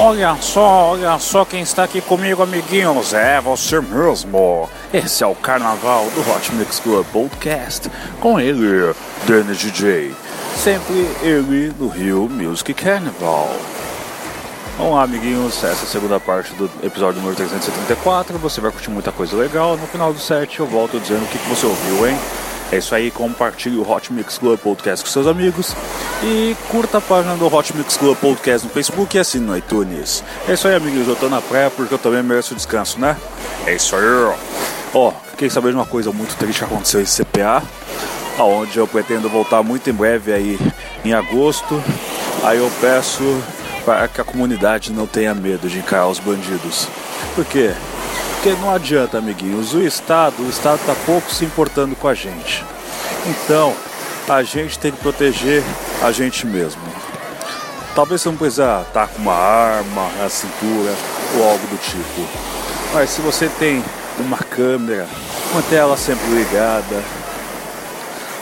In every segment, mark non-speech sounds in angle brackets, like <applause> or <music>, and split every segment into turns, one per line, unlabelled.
Olha só, olha só quem está aqui comigo, amiguinhos. É você mesmo. Esse é o Carnaval do Hot Mix Club Podcast. Com ele, Danny DJ. Sempre ele no Rio Music Carnival. Lá, amiguinhos. Essa é a segunda parte do episódio número 374. Você vai curtir muita coisa legal. No final do set, eu volto dizendo o que você ouviu, hein? É isso aí, compartilhe o Hot Mix Club Podcast com seus amigos e curta a página do Hot Mix Club Podcast no Facebook e assine no iTunes. É isso aí, amigos, eu tô na praia porque eu também mereço descanso, né? É isso aí, ó. Ó, fiquei sabendo de uma coisa muito triste que aconteceu em CPA, aonde eu pretendo voltar muito em breve aí em agosto. Aí eu peço para que a comunidade não tenha medo de encarar os bandidos. Por quê? Porque não adianta, amiguinhos, o Estado, o Estado está pouco se importando com a gente. Então, a gente tem que proteger a gente mesmo. Talvez você não precisa estar com uma arma na cintura ou algo do tipo. Mas se você tem uma câmera, mantenha ela sempre ligada.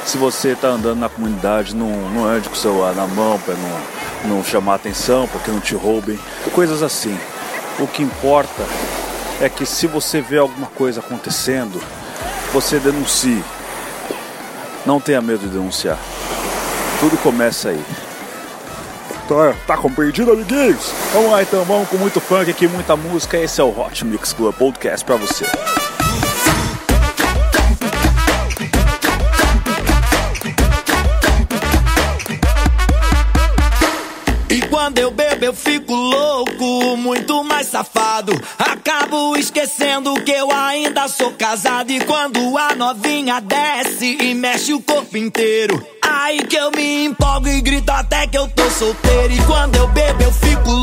Se você está andando na comunidade, não, não ande com o celular na mão para não, não chamar atenção, para que não te roubem. Coisas assim. O que importa é que se você vê alguma coisa acontecendo, você denuncie. Não tenha medo de denunciar. Tudo começa aí. Tá, tá compreendido, amiguinhos? Vamos lá então, vamos com muito funk aqui, muita música. Esse é o Hot Mix Club Podcast pra você.
E quando eu bebo eu fico Acabo esquecendo que eu ainda sou casado. E quando a novinha desce e mexe o corpo inteiro, aí que eu me empolgo e grito até que eu tô solteiro. E quando eu bebo eu fico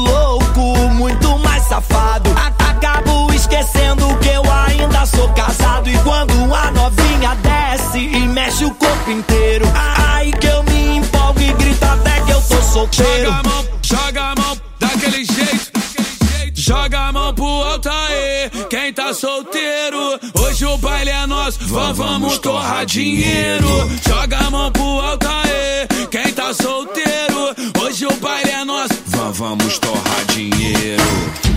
solteiro.
Hoje o baile é nosso, vamos, vamos torrar dinheiro. Joga a mão pro alto quem tá solteiro. Hoje o baile é nosso, vamos, vamos torrar dinheiro.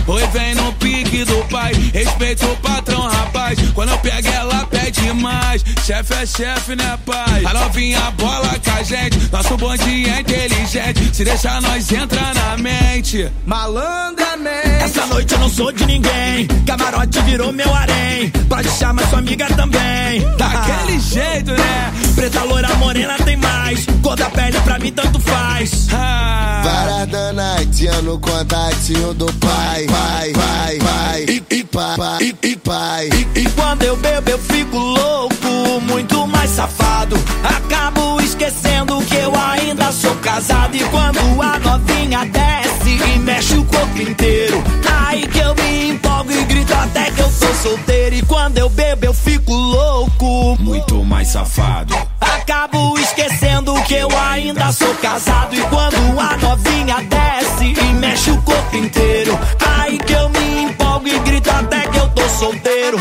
Oi, vem no pique do pai, respeita o patrão, rapaz. Quando eu pego ela, pede mais. Chefe é chefe, né, pai? A novinha bola com a gente, nosso bonde é inteligente. Se deixar, nós entra na mente.
Malandramente. Essa noite eu não sou de ninguém. Camarote virou meu harém. Pode chamar sua amiga também.
Daquele jeito, né?
Preta, loira, morena tem mais. Cor da pele pra mim tanto faz.
Ah.
Parada night, no contatinho do pai, pai, pai, pai, e, e pai, e, e pai.
E, e quando eu bebo eu fico safado. Acabo esquecendo que eu ainda sou casado. E quando a novinha desce e mexe o corpo inteiro, aí que eu me empolgo e grito até que eu sou solteiro. E quando eu bebo eu fico louco,
Muito mais safado.
Acabo esquecendo que eu ainda sou casado. E quando a novinha desce e mexe o corpo inteiro, aí que eu me empolgo e grito até que eu tô solteiro.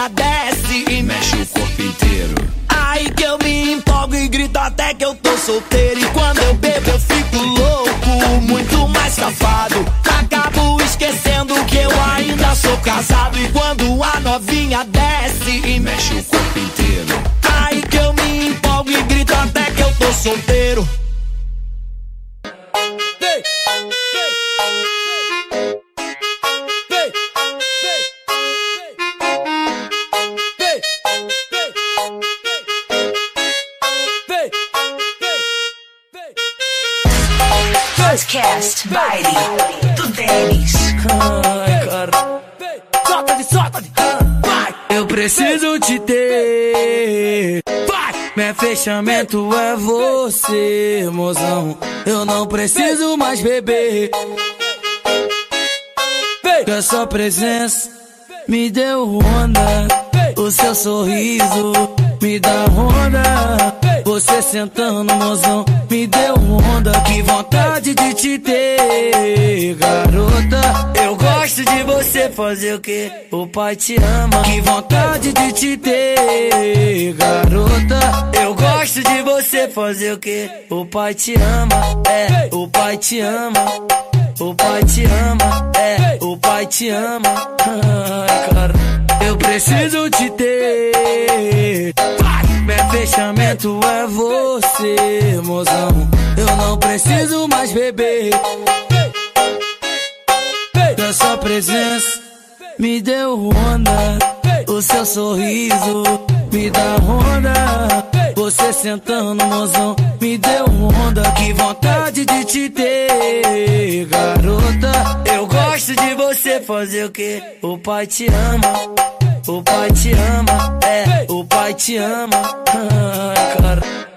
Novinha desce e
Mexe o corpo inteiro.
Aí que eu me empolgo e grito até que eu tô solteiro. E quando eu bebo, eu fico louco, muito mais safado. Acabo esquecendo que eu ainda sou casado. E quando a novinha desce e
Mexe o corpo inteiro.
Aí que eu me empolgo e grito até que eu tô solteiro.
Preciso te ter.
Vai.
Meu fechamento é você, mozão. Eu não preciso mais beber.
Vem.
Com essa presença me deu onda. O seu sorriso me dá onda. Você sentando, mozão, me deu onda. Que vontade de te ter, garota. Eu gosto de você fazer o que? O pai te ama. Que vontade de te ter, garota. Eu gosto de você fazer o que? O pai te ama, é, o pai te ama. O pai te ama, é, o pai te ama. Ai, cara, eu preciso te ter. Meu fechamento é você, mozão. Eu não preciso mais beber. Da sua presença me deu onda. O seu sorriso me dá onda. Você sentando, mozão, me deu onda. Que vontade de te ter, garota. Eu gosto de você fazer o que? O pai te ama. O pai te ama, é, o pai te ama. Cara.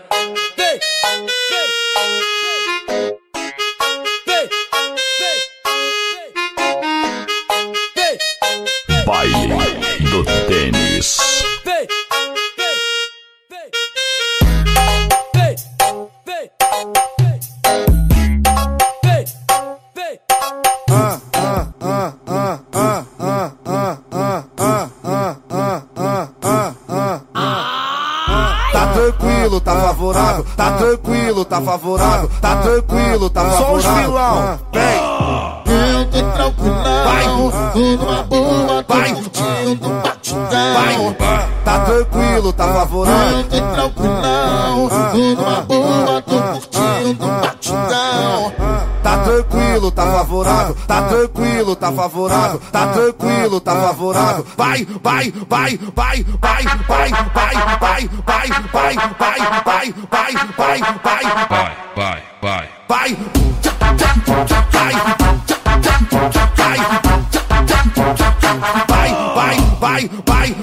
Favorável, tá tranquilo, tá favorável. Só os vilão, vem.
Eu tô tranquilão,
Vai.
tô numa boa, tô
Vai.
curtindo um batidão.
Vai, tá tranquilo, tá favorável.
Eu tô tranquilão, tô numa boa, tô curtindo um batidão.
Tá tranquilo, tá favorável, tá tranquilo, tá favorável, tá tranquilo, tá favorável. Vai, vai, vai, vai, vai, vai, vai, vai, vai, vai, vai, vai, vai, vai, vai,
Vai, vai, vai.
vai, vai, vai, vai, vai,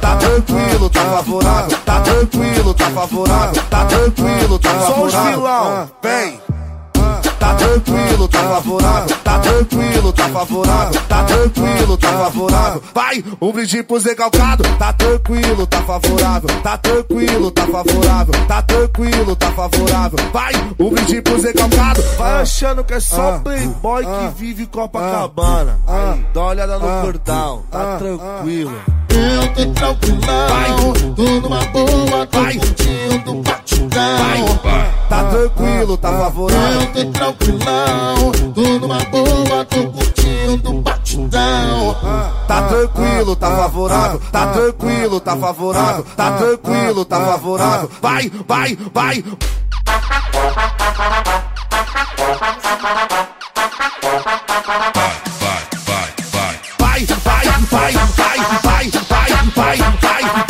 tá tranquilo, tá favorável, tá tranquilo, tá favorável, tá tranquilo, tá favorável. Só os vilão, vem. Tá tranquilo, tá favorável, tá tranquilo, tá favorável, tá tranquilo, tá favorável. Vai, um brinde pro Zé Calcado, tá tranquilo, tá favorável, tá tranquilo, tá favorável, tá tranquilo, tá favorável. Vai, um brinde pro Zé Calcado. Vai achando que é só playboy que vive em Copacabana. Dá uma olhada no cordão, tá tranquilo.
Eu tô tranquilão, tô numa boa, tô
Vai.
curtindo um
Vai, tá tranquilo, tá favorável.
Eu tô tranquilão, tô numa boa, tô curtindo um batidão.
Tá tranquilo, tá favorável, tá tranquilo, tá favorável, tá tranquilo, tá favorável. Vai, vai, vai.
Vai, vai, vai.
Vai, vai, vai, vai, vai, vai, vai, vai, vai, vai, vai, vai,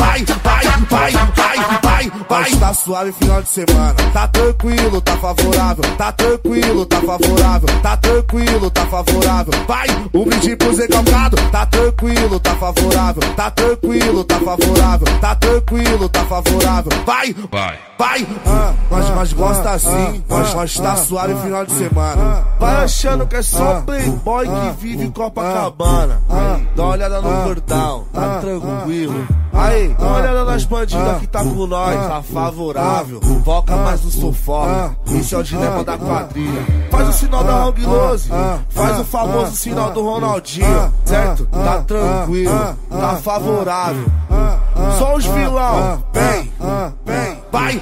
vai. Tá suave final de semana. Tá tranquilo, tá favorável. Tá tranquilo, tá favorável. Tá tranquilo, tá favorável. Vai, um brinde pro Zé Calcado. Tá tranquilo, tá favorável. Tá tranquilo, tá favorável. Tá tranquilo, tá favorável. Vai,
Vai.
vai. Nós, nós gosta assim. Nós, nós tá suave final de semana. Vai achando que é só playboy que vive em Copacabana. Dá uma olhada no cordão, tá tranquilo. Aí, dá uma olhada nas bandidas que tá com nós, tá favorável. Foca mais no sufoco, esse é o dilema da quadrilha. Faz o sinal da Hang Lose, faz o famoso sinal do Ronaldinho, certo? Tá tranquilo, tá favorável. Só os vilão, vem, vem, vai.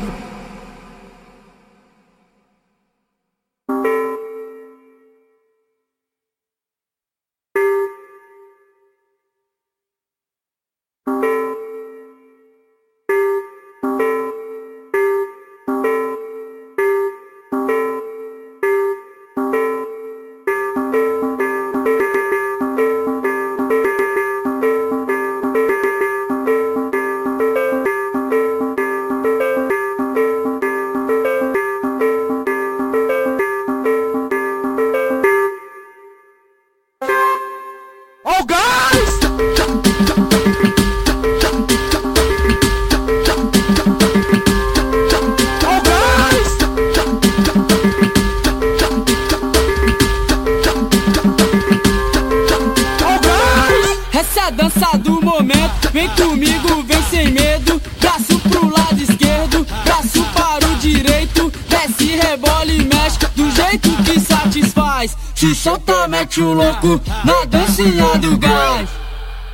Rebola e mexe do jeito que satisfaz. Se solta, mete o louco na dancinha do gás.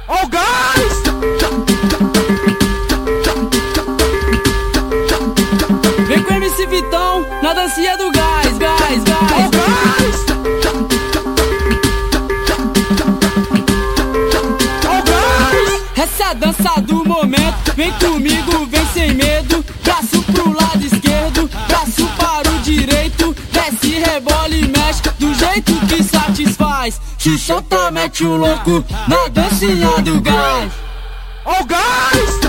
Ó o gás!
Vem com MC Vitão na dancinha do gás, gás, gás.
gás!
Essa é a dança do momento, vem comigo, vem sem medo. Direito. Desce, rebola e mexe do jeito que satisfaz. Se solta, mete o louco na dancinha do gás.
Ó o gás!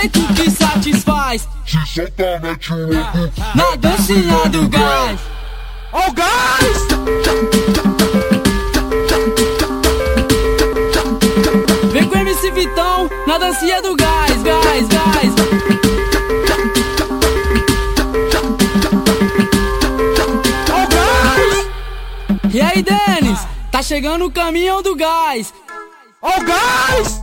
Jeito que satisfaz. Na dancinha do gás.
Ó o gás!
Vem com MC Vitão na dancinha do gás, gás, gás.
Ó o gás!
E aí, Denis? Tá chegando o caminhão do gás.
Ó o gás!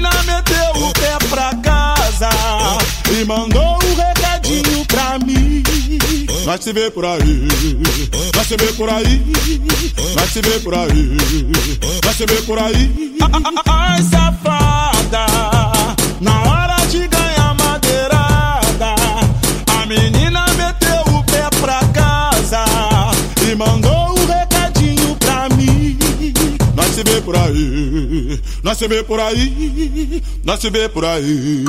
mandou um recadinho pra mim. Nós se vê por aí, nós se vê por aí, nós se vê por aí, nós se vê por aí. Ai, safada, na hora de ganhar madeirada, a menina se vê por aí, nós se vê por aí, nós se vê por aí.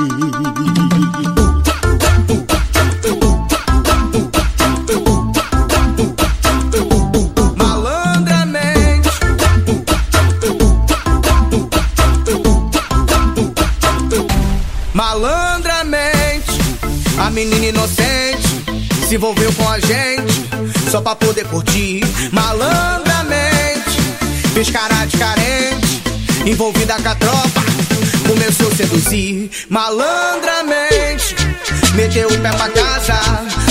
Malandramente, a menina inocente se envolveu com a gente só pra poder curtir. Malandramente, fez cara de carente, envolvida com a tropa, começou a seduzir. Malandramente, meteu o pé pra casa,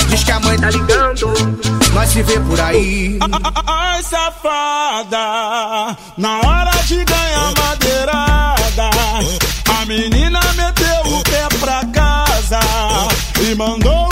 diz que a mãe tá ligando, nós se vê por aí.
Ai, safada, na hora de ganhar madeirada, a menina meteu o pé pra casa e mandou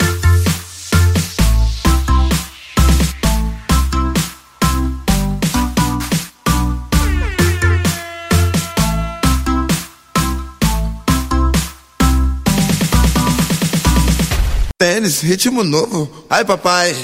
Tênis, ritmo novo. Ai, papai.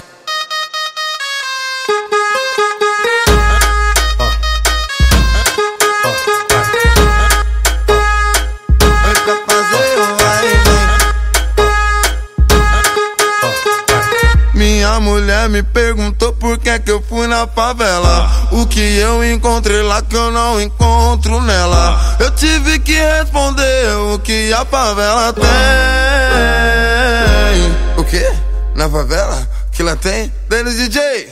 Me perguntou por que que eu fui na favela. O que eu encontrei lá que eu não encontro nela. Eu tive que responder o que a favela tem. O quê? Na favela? Que lá tem? Denis DJ.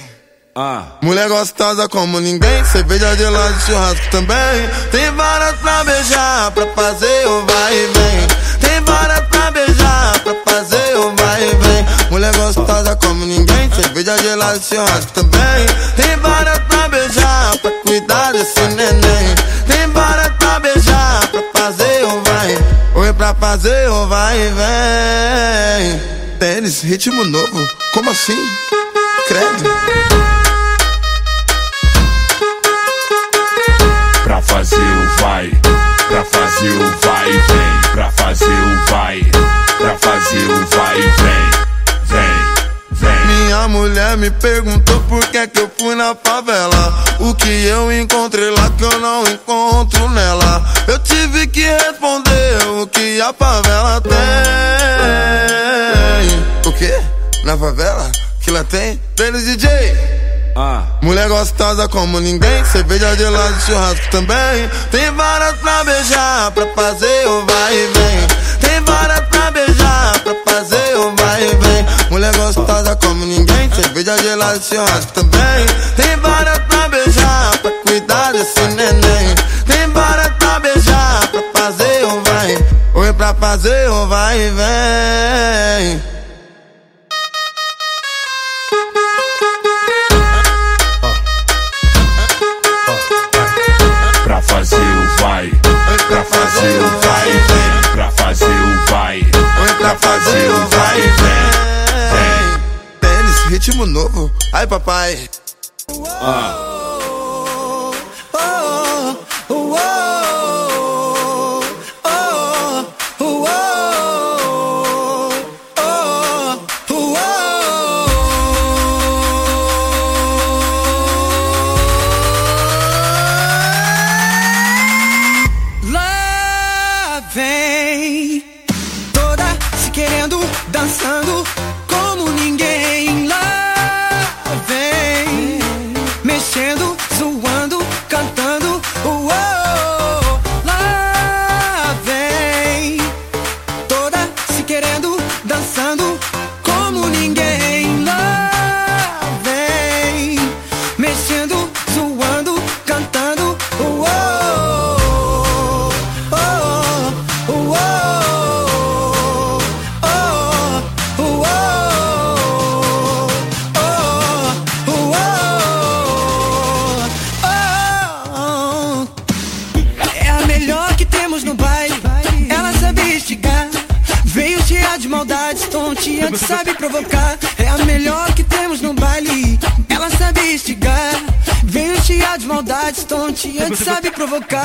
Ah. Mulher gostosa como ninguém, cerveja de lá de churrasco também. Tem várias pra beijar, pra fazer o vai e vem. Tem várias pra beijar, pra fazer o vai e vem. Mulher gostosa como ninguém, cerveja lá de churrasco também. Tem várias pra beijar, pra cuidar desse neném. Tem várias pra beijar, pra fazer o vai. Oi, pra fazer o vai e vem. Tênis, ritmo novo, como assim? Credo.
fazer o vai, pra fazer o vai e vem, pra fazer o vai, pra fazer o vai e vem.
Minha mulher me perguntou por que que eu fui na favela O que eu encontrei lá que eu não encontro nela Eu tive que responder o que a favela tem O que? Na favela? Que lá tem? Deles DJ ah. Mulher gostosa como ninguém, cerveja de lá de churrasco também. Tem várias pra beijar, pra fazer o vai e vem. Tem várias pra beijar, pra fazer o vai e vem. Mulher gostosa como ninguém, cerveja lá de churrasco também. Tem várias pra beijar, pra cuidar desse neném. Tem várias pra beijar, pra fazer o vai. Oi, pra fazer o vai e vem. Ritmo novo, ai papai.
Ah.
Sabe provocar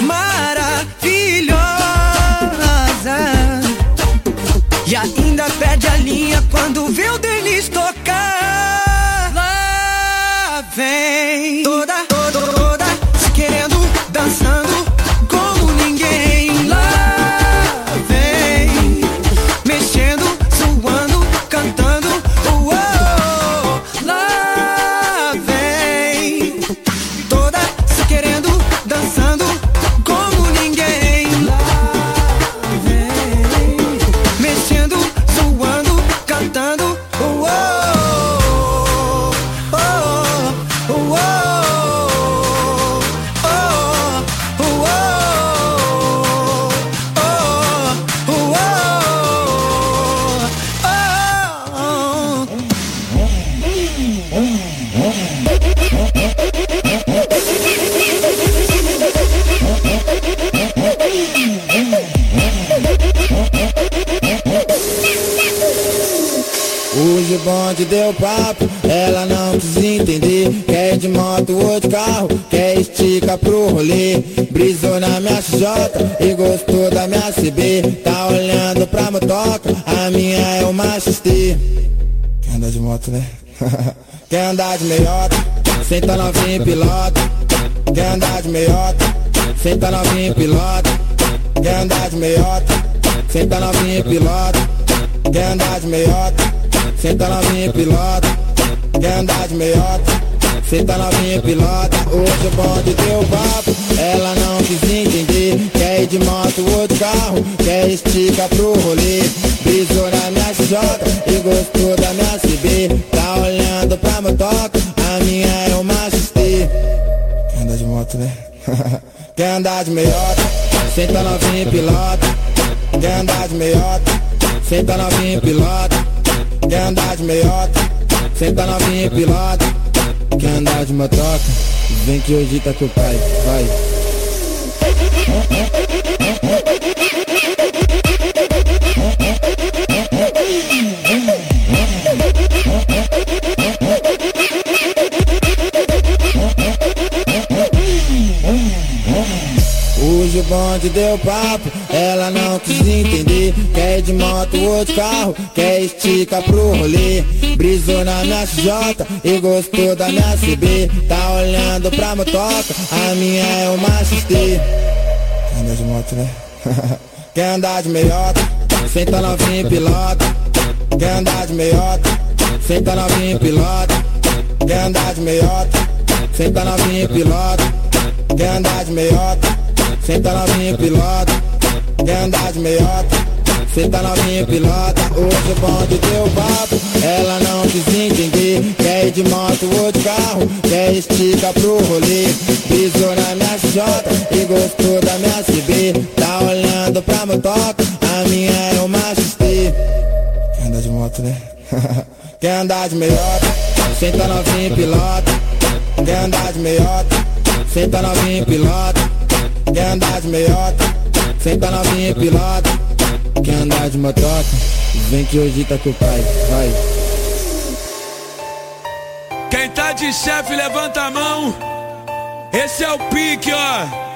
moto, né? <laughs> Quer andar de meiota, senta novinha e pilota Quer andar de meiota, senta novinha e pilota Quer andar de meiota, senta novinha e pilota Quer andar de meiota, senta novinha e pilota Quer andar de meiota, senta novinha e pilota Hoje o bonde deu papo, ela não quis entender Quer ir de moto ou de carro, quer estica pro rolê Brisou na minha XJ e gostou da minha CB Tá olhando pra motoca, a minha é uma XT Quer andar de moto, né? <laughs> Quer andar de meiota, senta novinha e pilota. Quer andar de meiota, senta novinha e pilota. Quer andar de meiota, senta novinha e pilota. Quer andar de motoca, vem que hoje tá com o pai, vai Hoje o bonde deu papo, ela não quis entender. Quer de moto ou de carro, quer estica pro rolê. Brisou na minha XJ e gostou da minha CB Tá olhando pra motoca, a minha é uma XT Quer andar de moto, né? <laughs> Quer andar de meiota, senta novinha e pilota. Quer andar de meiota, senta novinha e pilota. Quer andar de meiota, senta novinha e pilota. Quer andar de meiota, senta novinha pilota. Quer andar de meiota, senta novinha pilota. Hoje o bonde deu papo, ela não quis entender Quer ir de moto ou de carro, quer estica pro rolê. Pisou na minha XJ e gostou da minha CB Tá olhando pra motoca, a minha é uma XT Quer andar de moto, né? <laughs> Quer andar de meiota, senta novinha pilota. Quer andar de meiota, senta novinha pilota Quer andar de meiota, senta novinha e pilota. Quer andar de motoca, vem que hoje tá o pai, vai.
Quem tá de chefe, levanta a mão. Esse é o pique, ó.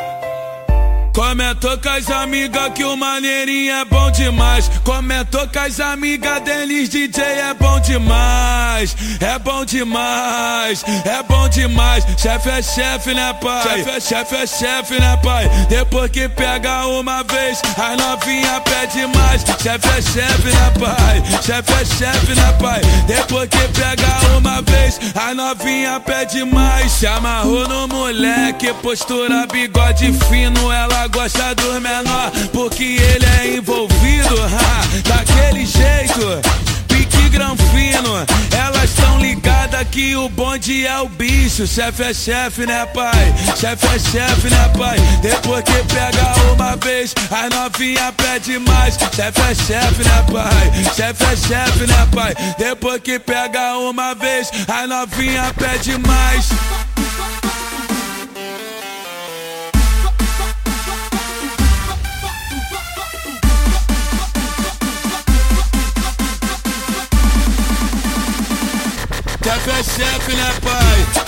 Comentou com as amigas que o maneirinho é bom demais. Comentou com as amigas deles, DJ é bom demais. É bom demais, é bom demais. Chefe é chefe, né, pai? Chefe é chefe, é chefe, né, pai? Depois que pega uma vez, as novinha pede mais. Chefe é chefe, né, pai? Chefe é chefe, né, pai? Depois que pega uma vez, as novinha pede mais. Se amarrou no moleque, postura, bigode fino. Ela gosta do menor, porque ele é envolvido. Ha, daquele jeito pique granfino. Elas tão ligadas que o bonde é o bicho. Chefe é chefe, né, pai? Chefe é chefe, né, pai? Depois que pega uma vez, as novinha pede mais. Chefe é chefe, né, pai? Chefe é chefe, né, pai? Depois que pega uma vez, as novinha pede mais. sempre, né, pai?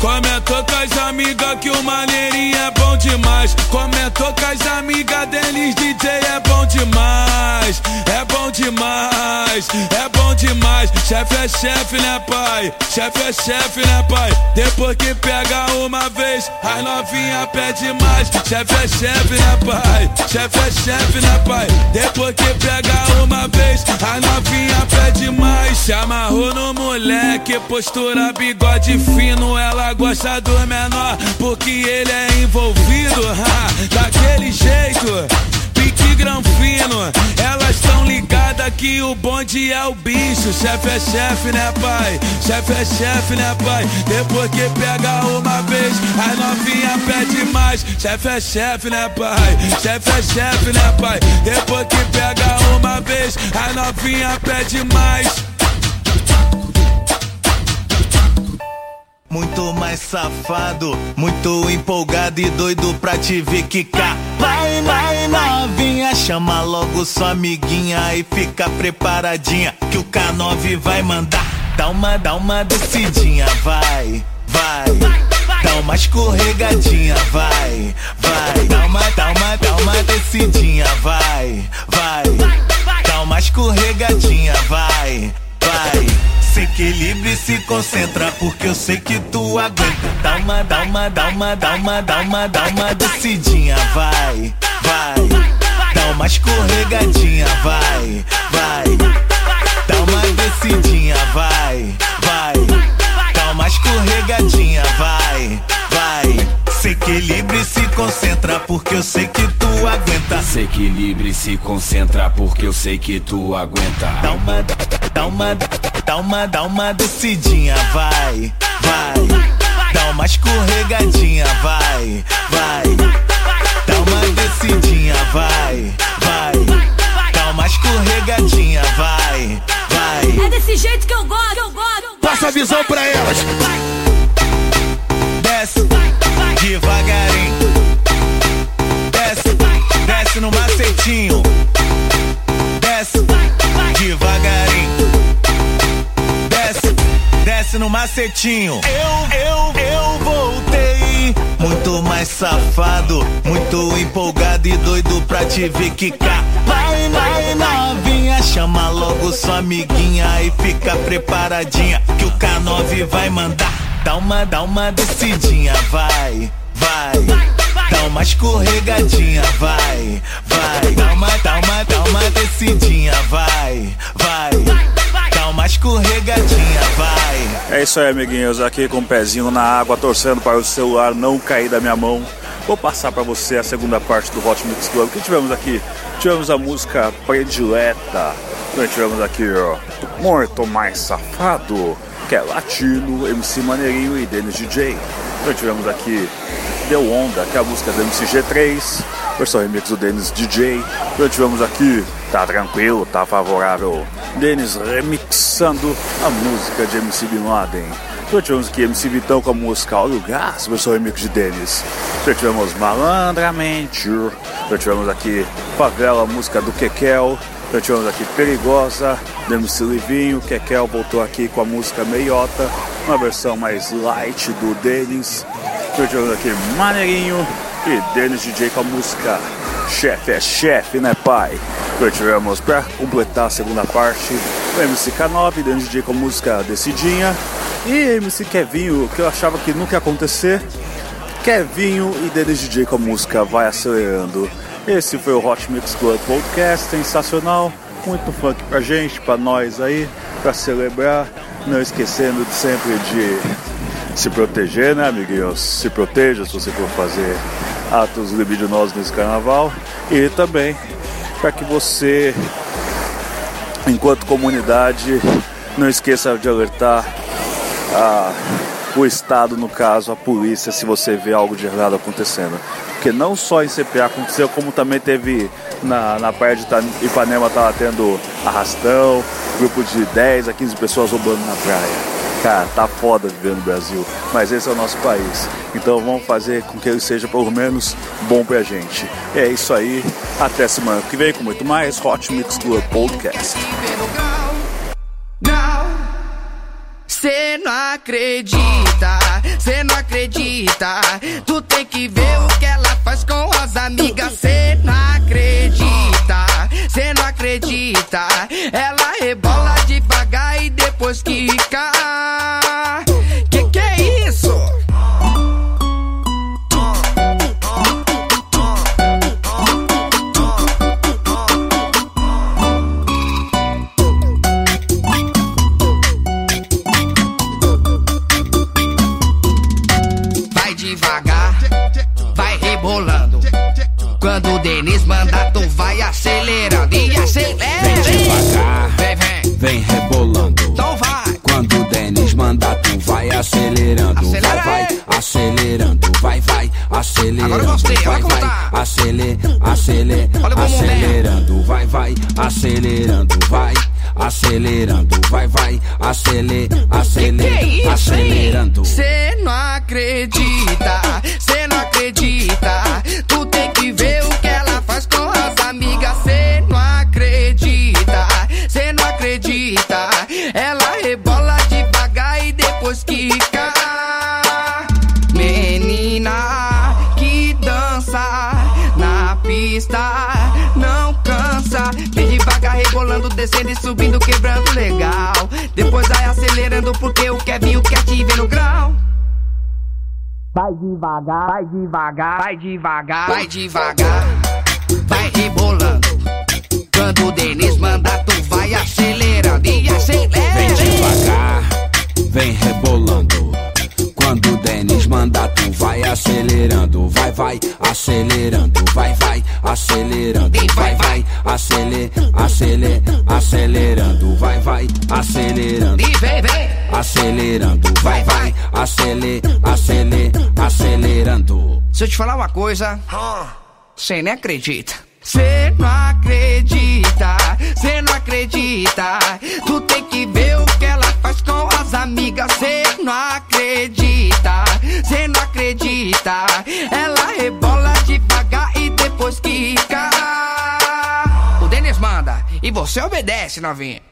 Comentou com as amigas que o maneirinho é bom demais. Comentou com as amigas deles, DJ é bom demais. É bom demais. É demais. Chefe é chefe, né, pai? Chefe é chefe, né, pai? Depois que pega uma vez, as novinha pede mais. Chefe é chefe, né, pai? Chefe é chefe, né, pai? Depois que pega uma vez, as novinha pede mais. Se amarrou no moleque, postura bigode fino. Ela gosta do menor, porque ele é envolvido. Ha, daquele jeito pique granfino. Elas tão ligadas que o bonde é o bicho. Chefe é chefe, né, pai? Chefe é chefe, né, pai? Depois que pega uma vez, as novinha pede mais. Chefe é chefe, né, pai? Chefe é chefe, né, pai? Depois que pega uma vez, as novinha pede mais.
Muito mais safado, muito empolgado e doido pra te ver quicar. Vai, vai, novinha, chama logo sua amiguinha e fica preparadinha que o K9 vai mandar. Dá uma, dá uma descidinha, vai, vai. Dá uma escorregadinha, vai, vai. Dá uma, dá uma, dá uma descidinha, vai, vai. Dá uma escorregadinha, vai, vai. Se equilibra e se concentra, porque eu sei que tu aguenta. Dá uma, dá uma, dá uma, dá uma, dá uma, dá uma descidinha, vai, vai. Dá uma escorregadinha, vai, vai. Dá uma descidinha, vai, vai. Dá uma escorregadinha, vai, vai. Se equilibra e se concentra, porque eu sei que tu aguenta.
Se equilibra e se concentra, porque eu sei que tu aguenta.
Dá uma, dá uma, dá uma, dá uma descidinha, vai, vai. Dá uma escorregadinha, vai, vai. Dá uma descidinha, vai, vai. Dá uma escorregadinha, vai, vai.
É desse jeito que eu gosto, eu gosto.
Passa a visão pra elas.
Desce, devagarinho. Desce, desce no macetinho. Desce, devagarinho. Desce, desce no macetinho. Eu, eu, eu voltei. Muito mais safado, muito empolgado e doido pra te ver quicar. Vai, vai, novinha, chama logo sua amiguinha e fica preparadinha que o K9 vai mandar. Dá uma, dá uma descidinha, vai, vai. Dá uma escorregadinha, vai, vai. Dá uma, dá uma, dá uma descidinha, vai, vai. Dá uma escorregadinha, vai.
É isso aí, amiguinhos. Aqui com o pezinho na água, torcendo para o celular não cair da minha mão. Vou passar para você a segunda parte do Hot Mix Club. O que tivemos aqui? Tivemos a música predileta. Nós tivemos aqui, ó, Morto Mais Safado, que é latino, MC Maneirinho e Dennis DJ. Nós tivemos aqui Deu Onda, que é a música do MCG3, versão remix do Dennis DJ. Nós tivemos aqui Tá Tranquilo, Tá Favorável, Dennis remixando a música de MC Bin Laden. Nós tivemos aqui MC Vitão com a música Olha Gás, versão remix de Dennis. Nós tivemos Malandramente. Nós tivemos aqui Favela, música do Kekel. Tivemos aqui Perigosa, MC Livinho. Kekel voltou aqui com a música Meiota, uma versão mais light do Dennis. Nós tivemos aqui Maneirinho e Dennis DJ com a música Chefe é Chefe, né pai? Tivemos para completar a segunda parte o MC K9, Dennis DJ com a música Decidinha. E MC Kevinho, que eu achava que nunca ia acontecer. Kevinho e Dennis DJ com a música Vai Acelerando. Esse foi o Hot Mix Club Podcast, sensacional. Muito funk pra gente, pra nós aí, pra celebrar. Não esquecendo de sempre de se proteger, né, amiguinhos? Se proteja se você for fazer atos libidinosos nesse carnaval. E também para que você, enquanto comunidade, não esqueça de alertar a, o Estado, no caso, a polícia, se você vê algo de errado acontecendo. Porque não só em CPA aconteceu, como também teve na, na praia de Ipanema, estava tendo arrastão, grupo de 10 a 15 pessoas roubando na praia. Cara, tá foda viver no Brasil, mas esse é o nosso país. Então vamos fazer com que ele seja pelo menos bom pra gente. É isso aí, até semana que vem com muito mais Hot Mix Club Podcast.
Cê não acredita, cê não acredita. Tu tem que ver o que ela faz com as amigas, cê não acredita. Cê não acredita. Ela rebola devagar e depois. Que subindo, quebrando legal. Depois vai acelerando, porque o Kevin o quer te ver no grau. Vai devagar, vai devagar, vai devagar, vai devagar, vai rebolando. Quando o Denis manda, tu vai acelerando e acelera.
Vem devagar, vem rebolando. Acelerando. Vai, vai, acelerando. Vai, vai, acelerando. Vai, vai, acele, acele, acelerando. Vai, vai, acelerando.
Vem, vem.
Acelerando. Vai, vai, acele, acele, acelerando.
Se eu te falar uma coisa, cê nem acredita. Cê não acredita, cê não acredita. Tu tem que ver o que ela faz com as amigas. Cê não acredita, cê não acredita. Ela rebola devagar e depois quica. O Denis manda e você obedece, novinha.